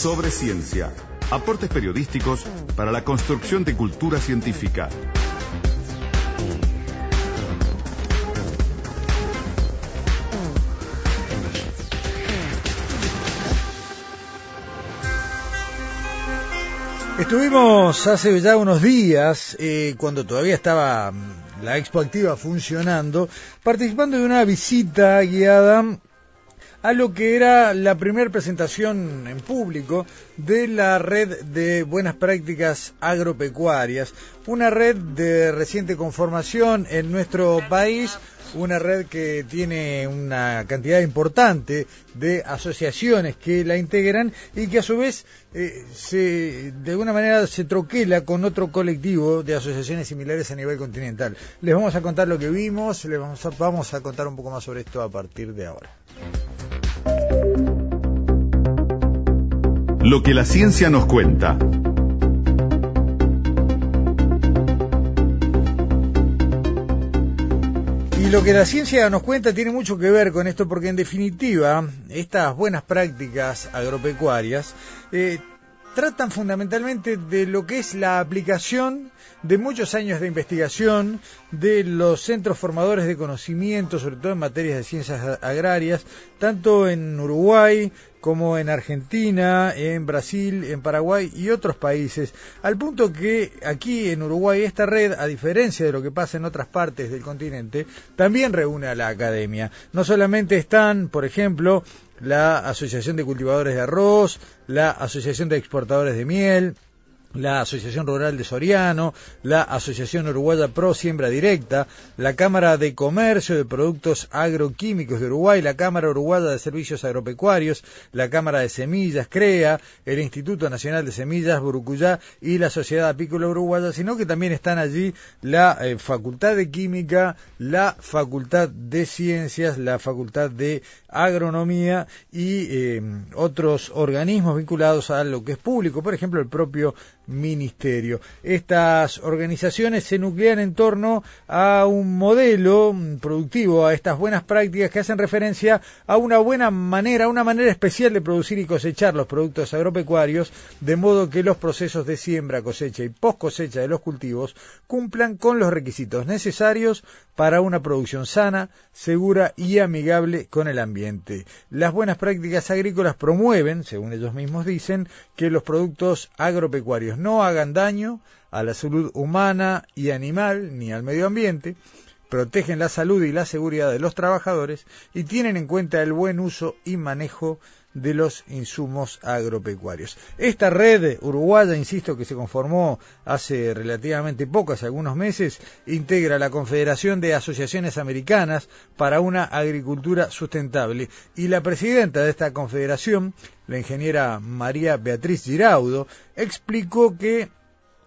sobre ciencia. Aportes periodísticos para la construcción de cultura científica. Estuvimos hace ya unos días, eh, cuando todavía estaba mm, la Expo Activa funcionando, participando de una visita guiada a lo que era la primera presentación en público de la red de buenas prácticas agropecuarias, una red de reciente conformación en nuestro país, una red que tiene una cantidad importante de asociaciones que la integran y que a su vez eh, se, de alguna manera se troquela con otro colectivo de asociaciones similares a nivel continental. Les vamos a contar lo que vimos, les vamos vamos a contar un poco más sobre esto a partir de ahora. Lo que la ciencia nos cuenta. Y lo que la ciencia nos cuenta tiene mucho que ver con esto porque en definitiva estas buenas prácticas agropecuarias eh, tratan fundamentalmente de lo que es la aplicación de muchos años de investigación de los centros formadores de conocimiento, sobre todo en materias de ciencias agrarias, tanto en Uruguay como en Argentina, en Brasil, en Paraguay y otros países, al punto que aquí en Uruguay esta red, a diferencia de lo que pasa en otras partes del continente, también reúne a la academia. No solamente están, por ejemplo, la Asociación de Cultivadores de Arroz, la Asociación de Exportadores de Miel, la Asociación Rural de Soriano, la Asociación Uruguaya Pro Siembra Directa, la Cámara de Comercio de Productos Agroquímicos de Uruguay, la Cámara Uruguaya de Servicios Agropecuarios, la Cámara de Semillas, CREA, el Instituto Nacional de Semillas, Burucuyá y la Sociedad Apícola Uruguaya, sino que también están allí la eh, Facultad de Química, la Facultad de Ciencias, la Facultad de Agronomía y eh, otros organismos vinculados a lo que es público, por ejemplo el propio ministerio. Estas organizaciones se nuclean en torno a un modelo productivo, a estas buenas prácticas que hacen referencia a una buena manera, una manera especial de producir y cosechar los productos agropecuarios, de modo que los procesos de siembra, cosecha y post cosecha de los cultivos cumplan con los requisitos necesarios para una producción sana, segura y amigable con el ambiente. Las buenas prácticas agrícolas promueven, según ellos mismos dicen, que los productos agropecuarios no hagan daño a la salud humana y animal ni al medio ambiente, protegen la salud y la seguridad de los trabajadores y tienen en cuenta el buen uso y manejo de los insumos agropecuarios. Esta red uruguaya, insisto, que se conformó hace relativamente poco, hace algunos meses, integra la Confederación de Asociaciones Americanas para una Agricultura Sustentable y la presidenta de esta confederación, la ingeniera María Beatriz Giraudo, explicó que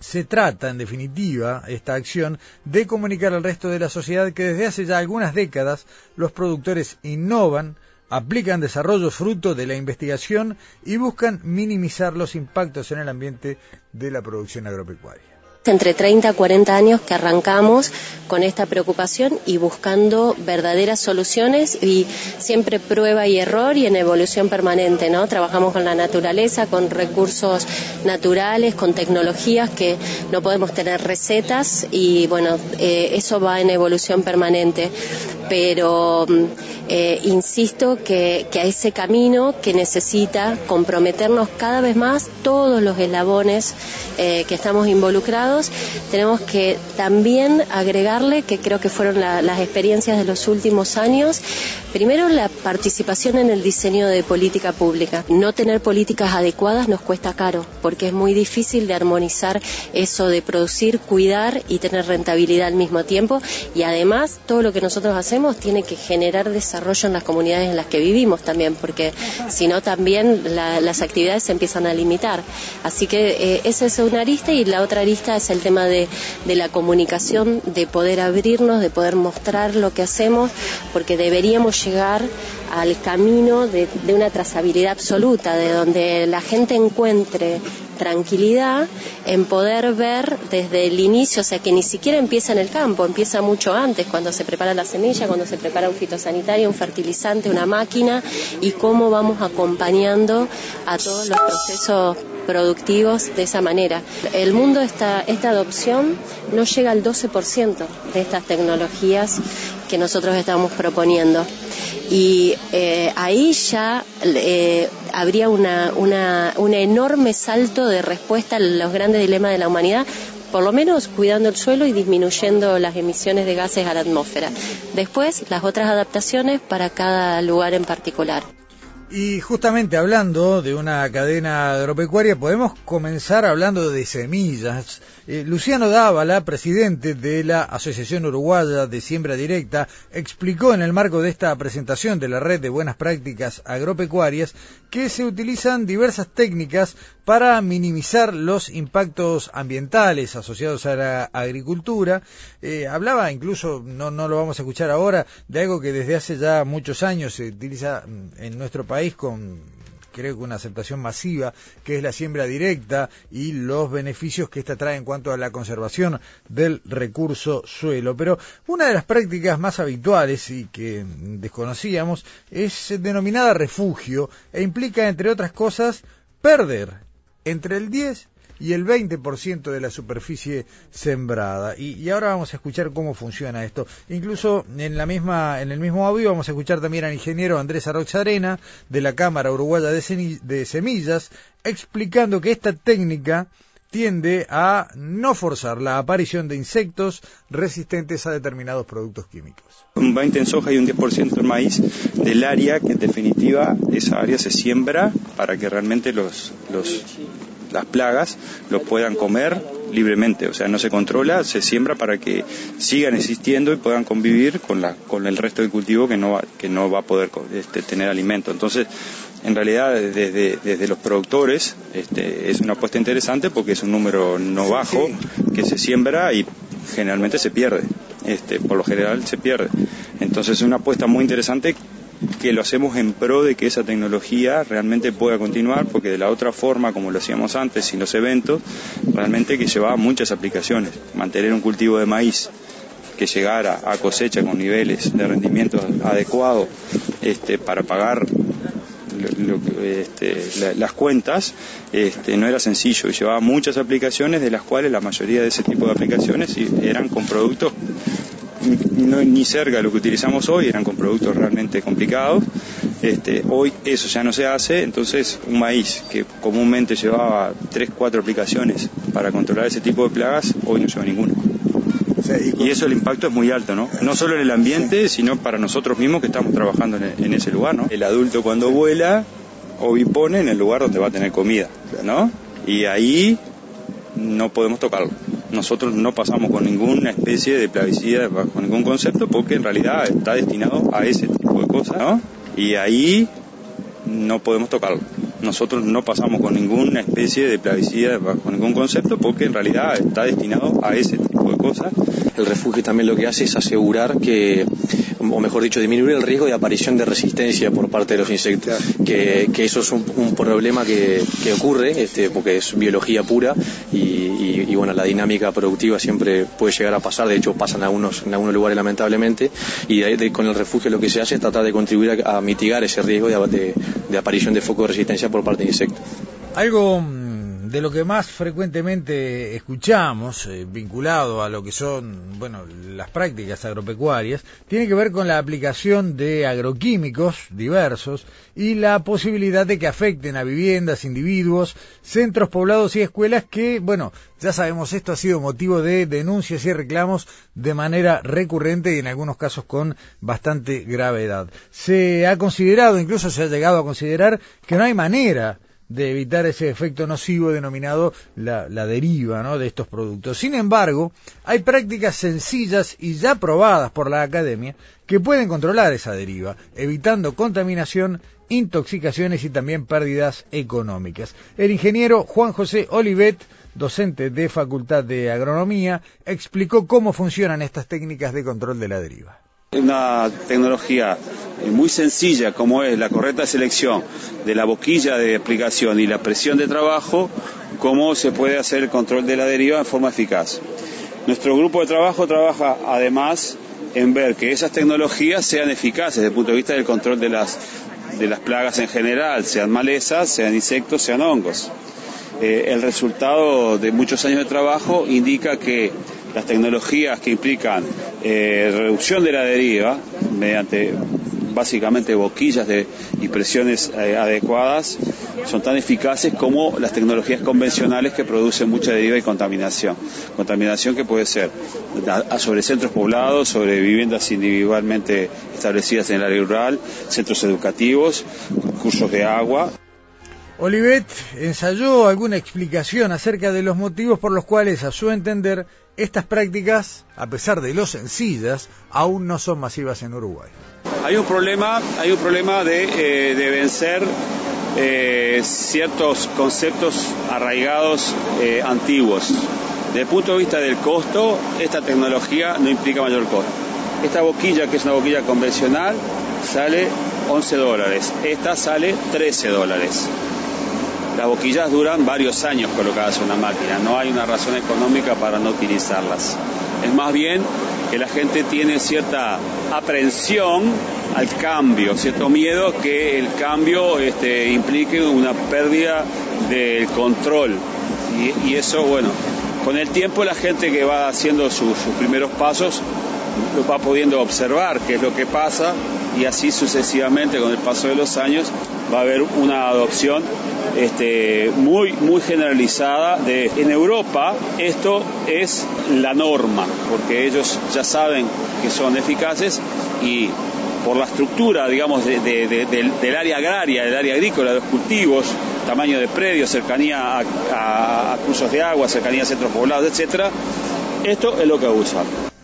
se trata, en definitiva, esta acción, de comunicar al resto de la sociedad que desde hace ya algunas décadas los productores innovan, aplican desarrollos fruto de la investigación y buscan minimizar los impactos en el ambiente de la producción agropecuaria entre 30 a 40 años que arrancamos con esta preocupación y buscando verdaderas soluciones y siempre prueba y error y en evolución permanente, ¿no? Trabajamos con la naturaleza, con recursos naturales, con tecnologías que no podemos tener recetas y bueno, eh, eso va en evolución permanente. Pero mm, eh, insisto que, a ese camino que necesita comprometernos cada vez más todos los eslabones eh, que estamos involucrados, tenemos que también agregarle, que creo que fueron las experiencias de los últimos años, primero la participación en el diseño de política pública. No tener políticas adecuadas nos cuesta caro, porque es muy difícil de armonizar eso de producir, cuidar y tener rentabilidad al mismo tiempo, y además todo lo que nosotros hacemos tiene que generar desarrollo en las comunidades en las que vivimos también, porque si no también las actividades se empiezan a limitar. Así que eh, esa es una arista y la otra arista es el tema de, de la comunicación, de poder abrirnos, de poder mostrar lo que hacemos, porque deberíamos llegar al camino de, una trazabilidad absoluta, de donde la gente encuentre tranquilidad en poder ver desde el inicio, o sea, que ni siquiera empieza en el campo, empieza mucho antes, cuando se prepara la semilla, cuando se prepara un fitosanitario, un fertilizante, una máquina, y cómo vamos acompañando a todos los procesos productivos de esa manera. El mundo, esta, esta adopción no llega al 12% de estas tecnologías que nosotros estamos proponiendo. Y eh, ahí ya eh, habría una, una, un enorme salto de respuesta a los grandes dilemas de la humanidad, por lo menos cuidando el suelo y disminuyendo las emisiones de gases a la atmósfera. Después, las otras adaptaciones para cada lugar en particular. Y justamente hablando de una cadena agropecuaria, podemos comenzar hablando de semillas. Eh, Luciano Dávala, presidente de la Asociación Uruguaya de Siembra Directa, explicó en el marco de esta presentación de la red de buenas prácticas agropecuarias que se utilizan diversas técnicas para minimizar los impactos ambientales asociados a la agricultura. Eh, hablaba incluso, no, no lo vamos a escuchar ahora, de algo que desde hace ya muchos años se utiliza mm, en nuestro país con creo que una aceptación masiva, que es la siembra directa y los beneficios que esta trae en cuanto a la conservación del recurso suelo. Pero una de las prácticas más habituales y que desconocíamos es denominada refugio e implica, entre otras cosas, perder entre el 10 y el 20% de la superficie sembrada. Y, ahora vamos a escuchar cómo funciona esto. Incluso en la misma, en el mismo audio vamos a escuchar también al ingeniero Andrés Arroxarena de la Cámara Uruguaya de, Semillas explicando que esta técnica tiende a no forzar la aparición de insectos resistentes a determinados productos químicos. Un 20 en soja y un 10% en maíz del área que en definitiva esa área se siembra para que realmente los las plagas lo puedan comer libremente, o sea, no se controla, se siembra para que sigan existiendo y puedan convivir con, la, con el resto del cultivo que no va, que no va a poder este, tener alimento. Entonces, en realidad, desde, desde los productores este, es una apuesta interesante porque es un número no bajo que se siembra y generalmente se pierde. Este, por lo general se pierde. Entonces es una apuesta muy interesante que lo hacemos en pro de que esa tecnología realmente pueda continuar, porque de la otra forma, como lo hacíamos antes, sin los eventos, realmente que llevaba muchas aplicaciones. Mantener un cultivo de maíz que llegara a cosecha con niveles de rendimiento adecuados este, para pagar este, las cuentas este, no era sencillo y llevaba muchas aplicaciones de las cuales la mayoría de ese tipo de aplicaciones eran con productos no, ni cerca de lo que utilizamos hoy, eran con productos realmente complicados. Este, hoy eso ya no se hace, entonces un maíz que comúnmente llevaba 3, 4 aplicaciones para controlar ese tipo de plagas, hoy no lleva ninguna. y, eso el impacto es muy alto, ¿no? No solo en el ambiente, sino para nosotros mismos que estamos trabajando en, en ese lugar, ¿no? El adulto cuando vuela, ovipone en el lugar donde va a tener comida, ¿no? Y ahí no podemos tocarlo nosotros no pasamos con ninguna especie de plaguicida, con ningún concepto, porque en realidad está destinado a ese tipo de cosas, ¿no? Y ahí no podemos tocarlo. Nosotros no pasamos con ninguna especie de plaguicida, con ningún concepto, porque en realidad está destinado a ese tipo cosas. El refugio también lo que hace es asegurar que o mejor dicho, disminuir el riesgo de aparición de resistencia por parte de los insectos, que, eso es un, problema que, ocurre, este, porque es biología pura y, bueno, la dinámica productiva siempre puede llegar a pasar, de hecho pasan en algunos, en algunos lugares lamentablemente, y con el refugio lo que se hace es tratar de contribuir a, mitigar ese riesgo de, de aparición de foco de resistencia por parte de insectos. Algo de lo que más frecuentemente escuchamos, eh, vinculado a lo que son, bueno, las prácticas agropecuarias, tiene que ver con la aplicación de agroquímicos diversos y la posibilidad de que afecten a viviendas, individuos, centros poblados y escuelas que, bueno, ya sabemos, esto ha sido motivo de denuncias y reclamos de manera recurrente y en algunos casos con bastante gravedad. Se ha considerado, incluso se ha llegado a considerar que no hay manera de evitar ese efecto nocivo denominado la, deriva de estos productos. Sin embargo, hay prácticas sencillas y ya probadas por la academia que pueden controlar esa deriva, evitando contaminación, intoxicaciones y también pérdidas económicas. El ingeniero Juan José Olivet, docente de Facultad de Agronomía, explicó cómo funcionan estas técnicas de control de la deriva. Una tecnología muy sencilla como es la correcta selección de la boquilla de aplicación y la presión de trabajo cómo se puede hacer el control de la deriva en forma eficaz. Nuestro grupo de trabajo trabaja además en ver que esas tecnologías sean eficaces desde el punto de vista del control de las, de las plagas en general, sean malezas, sean insectos, sean hongos. Eh, el resultado de muchos años de trabajo indica que las tecnologías que implican eh, reducción de la deriva mediante básicamente boquillas de, y presiones eh, adecuadas son tan eficaces como las tecnologías convencionales que producen mucha deriva y contaminación. Contaminación que puede ser sobre centros poblados, sobre viviendas individualmente establecidas en el área rural, centros educativos, cursos de agua. Olivet ensayó alguna explicación acerca de los motivos por los cuales, a su entender, estas prácticas, a pesar de lo sencillas, aún no son masivas en Uruguay. Hay un problema, hay un problema de, eh, vencer eh, ciertos conceptos arraigados eh, antiguos. Desde el punto de vista del costo, esta tecnología no implica mayor costo. Esta boquilla, que es una boquilla convencional, sale 11 dólares. Esta sale 13 dólares. Las boquillas duran varios años colocadas en una máquina, no hay una razón económica para no utilizarlas. Es más bien que la gente tiene cierta aprehensión al cambio, cierto miedo que el cambio este, implique una pérdida del control. Y, eso, bueno, con el tiempo la gente que va haciendo sus primeros pasos lo va pudiendo observar qué es lo que pasa y así sucesivamente con el paso de los años va a haber una adopción este, muy, muy generalizada de en Europa esto es la norma porque ellos ya saben que son eficaces y por la estructura, digamos, del, área agraria, del área agrícola, de los cultivos, tamaño de predios, cercanía a, cursos de agua, cercanía a centros poblados, etcétera, esto es lo que usan.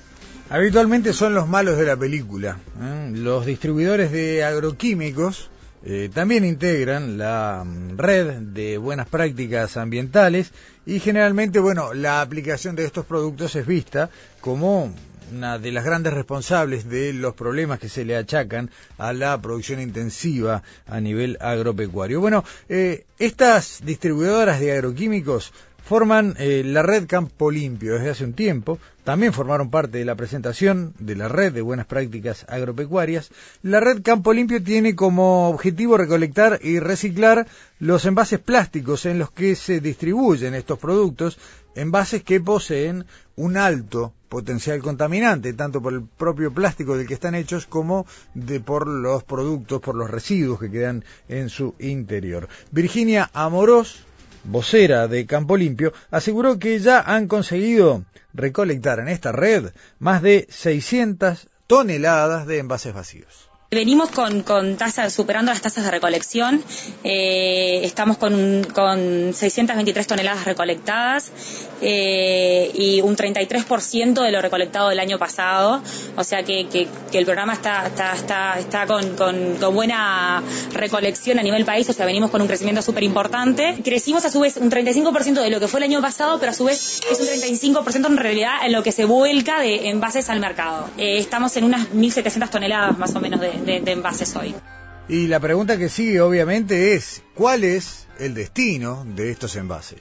Habitualmente son los malos de la película. ¿eh? Los distribuidores de agroquímicos eh, también integran la mm, red de buenas prácticas ambientales y generalmente, bueno, la aplicación de estos productos es vista como una de las grandes responsables de los problemas que se le achacan a la producción intensiva a nivel agropecuario. Bueno, eh, estas distribuidoras de agroquímicos forman eh, la red Campo Limpio desde hace un tiempo, también formaron parte de la presentación de la red de buenas prácticas agropecuarias. La red Campo Limpio tiene como objetivo recolectar y reciclar los envases plásticos en los que se distribuyen estos productos, envases que poseen un alto potencial contaminante, tanto por el propio plástico del que están hechos como de por los productos, por los residuos que quedan en su interior. Virginia Amorós vocera de Campo Limpio, aseguró que ya han conseguido recolectar en esta red más de 600 toneladas de envases vacíos. Venimos con, con tasas, superando las tasas de recolección. Eh, estamos con, con 623 toneladas recolectadas eh, y un 33% de lo recolectado del año pasado. O sea que, que, el programa está, está, está, está con, con, con, buena recolección a nivel país. O sea, venimos con un crecimiento súper importante. Crecimos a su vez un 35% de lo que fue el año pasado, pero a su vez es un 35% en realidad en lo que se vuelca de envases al mercado. Eh, estamos en unas 1.700 toneladas más o menos de, de, envases hoy. Y la pregunta que sigue obviamente es, ¿cuál es el destino de estos envases?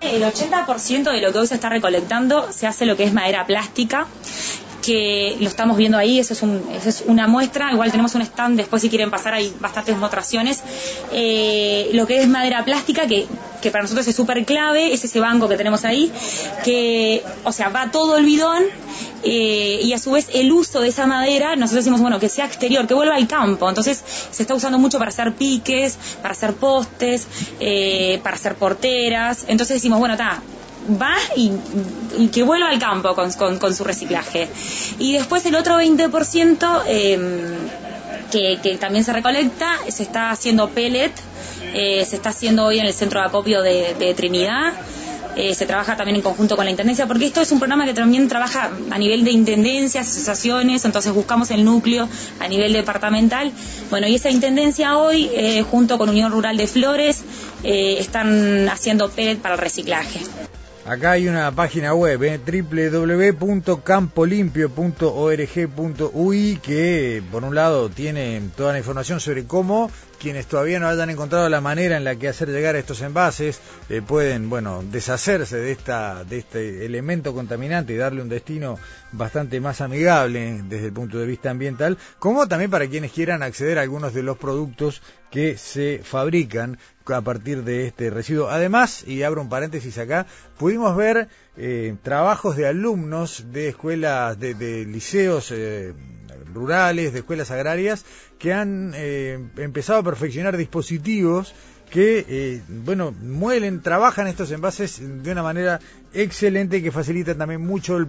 El 80% de lo que hoy se está recolectando se hace lo que es madera plástica que lo estamos viendo ahí, eso es, un, eso es una muestra, igual tenemos un stand, después si quieren pasar hay bastantes mostraciones, eh, lo que es madera plástica, que, que para nosotros es súper clave, es ese banco que tenemos ahí, que, o sea, va todo el bidón eh, y a su vez el uso de esa madera, nosotros decimos, bueno, que sea exterior, que vuelva al campo. Entonces se está usando mucho para hacer piques, para hacer postes, eh, para hacer porteras. Entonces decimos, bueno, está, va y, que vuelva al campo con, con, su reciclaje. Y después el otro 20% em, que, que, también se recolecta, se está haciendo pellet, eh, se está haciendo hoy en el centro de acopio de, Trinidad. Eh, se trabaja también en conjunto con la Intendencia, porque esto es un programa que también trabaja a nivel de intendencias, asociaciones, entonces buscamos el núcleo a nivel departamental. Bueno, y esa Intendencia hoy, eh, junto con Unión Rural de Flores, están haciendo pellet para el reciclaje. Acá hay una página web, eh, www.campolimpio.org.ui, que por un lado tiene toda la información sobre cómo quienes todavía no hayan encontrado la manera en la que hacer llegar estos envases eh, pueden, bueno, deshacerse de esta de este elemento contaminante y darle un destino bastante más amigable desde el punto de vista ambiental, como también para quienes quieran acceder a algunos de los productos que se fabrican a partir de este residuo. Además, y abro un paréntesis acá, pudimos ver eh, trabajos de alumnos de escuelas, de, liceos eh, rurales, de escuelas agrarias, que han eh, empezado a perfeccionar dispositivos que, eh, bueno, muelen, trabajan estos envases de una manera excelente que facilita también mucho el,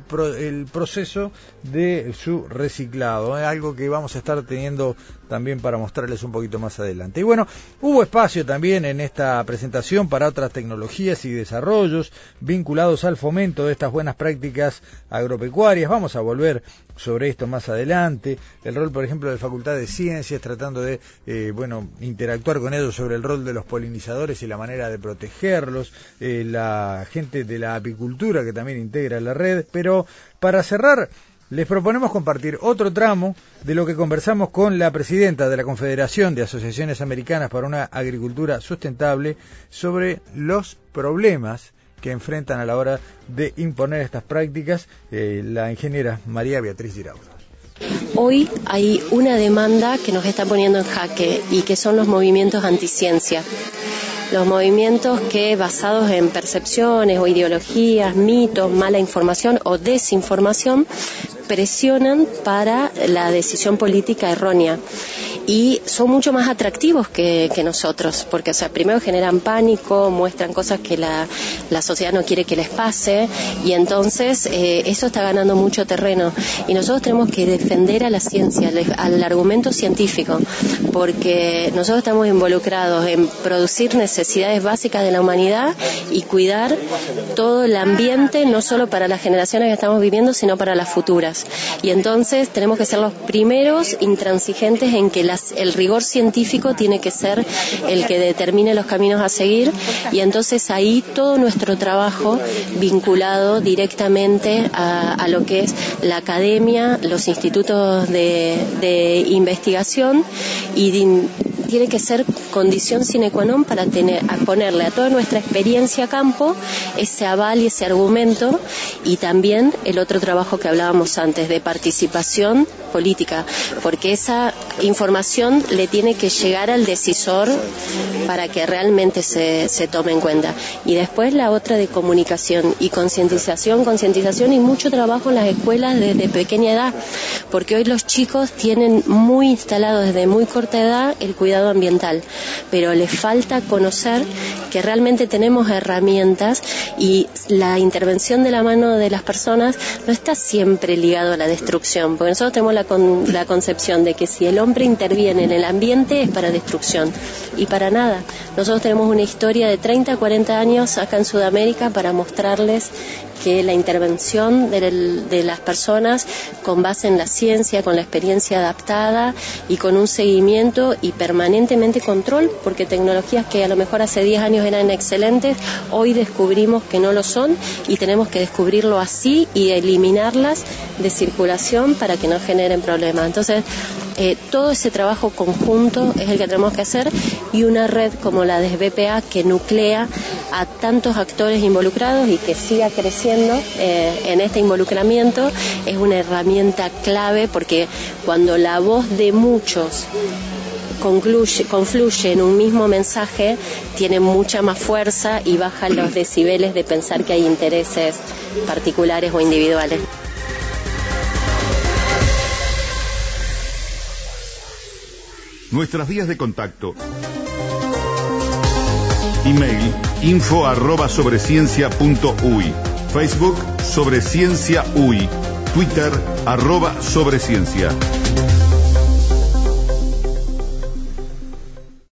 proceso de su reciclado. Es algo que vamos a estar teniendo también para mostrarles un poquito más adelante. Y bueno, hubo espacio también en esta presentación para otras tecnologías y desarrollos vinculados al fomento de estas buenas prácticas agropecuarias. Vamos a volver sobre esto más adelante. El rol, por ejemplo, de Facultad de Ciencias, tratando de, eh, bueno, interactuar con ellos sobre el rol de los polinizadores y la manera de protegerlos. Eh, la gente de la apicultura que también integra la red. Pero para cerrar, les proponemos compartir otro tramo de lo que conversamos con la presidenta de la Confederación de Asociaciones Americanas para una Agricultura Sustentable sobre los problemas que enfrentan a la hora de imponer estas prácticas, eh, la ingeniera María Beatriz Giraudo. Hoy hay una demanda que nos está poniendo en jaque y que son los movimientos anticiencia los movimientos que basados en percepciones o ideologías, mitos, mala información o desinformación presionan para la decisión política errónea y son mucho más atractivos que, nosotros, porque o sea, primero generan pánico, muestran cosas que la, sociedad no quiere que les pase y entonces eh, eso está ganando mucho terreno y nosotros tenemos que defender a la ciencia, al, argumento científico, porque nosotros estamos involucrados en producir necesidades básicas de la humanidad y cuidar todo el ambiente, no solo para las generaciones que estamos viviendo, sino para las futuras. Y entonces tenemos que ser los primeros intransigentes en que el rigor científico tiene que ser el que determine los caminos a seguir. Y entonces ahí todo nuestro trabajo vinculado directamente a, lo que es la academia, los institutos de, de investigación y tiene que ser condición sine qua non para tener, a ponerle a toda nuestra experiencia campo ese aval y ese argumento y también el otro trabajo que hablábamos antes de participación política, porque esa información le tiene que llegar al decisor para que realmente se, se tome en cuenta. Y después la otra de comunicación y concientización, concientización y mucho trabajo en las escuelas desde pequeña edad, porque hoy los chicos tienen muy instalado desde muy corta edad el cuidado ambiental, pero le falta conocer que realmente tenemos herramientas y la intervención de la mano de las personas no está siempre ligado a la destrucción, porque nosotros tenemos la, la concepción de que si el hombre interviene en el ambiente es para destrucción y para nada. Nosotros tenemos una historia de 30, 40 años acá en Sudamérica para mostrarles que la intervención de, las personas con base en la ciencia, con la experiencia adaptada y con un seguimiento y permanentemente control, porque tecnologías que a lo mejor hace 10 años eran excelentes, hoy descubrimos que no lo son y tenemos que descubrirlo así y eliminarlas de circulación para que no generen problemas. Entonces, eh, todo ese trabajo conjunto es el que tenemos que hacer y una red como la de BPA que nuclea a tantos actores involucrados y que siga creciendo eh, en este involucramiento es una herramienta clave porque cuando la voz de muchos concluye, confluye en un mismo mensaje, tiene mucha más fuerza y baja los decibeles de pensar que hay intereses particulares o individuales. Nuestras vías de contacto. Email info arroba sobre Facebook sobre ciencia UI. Twitter arroba sobre ciencia.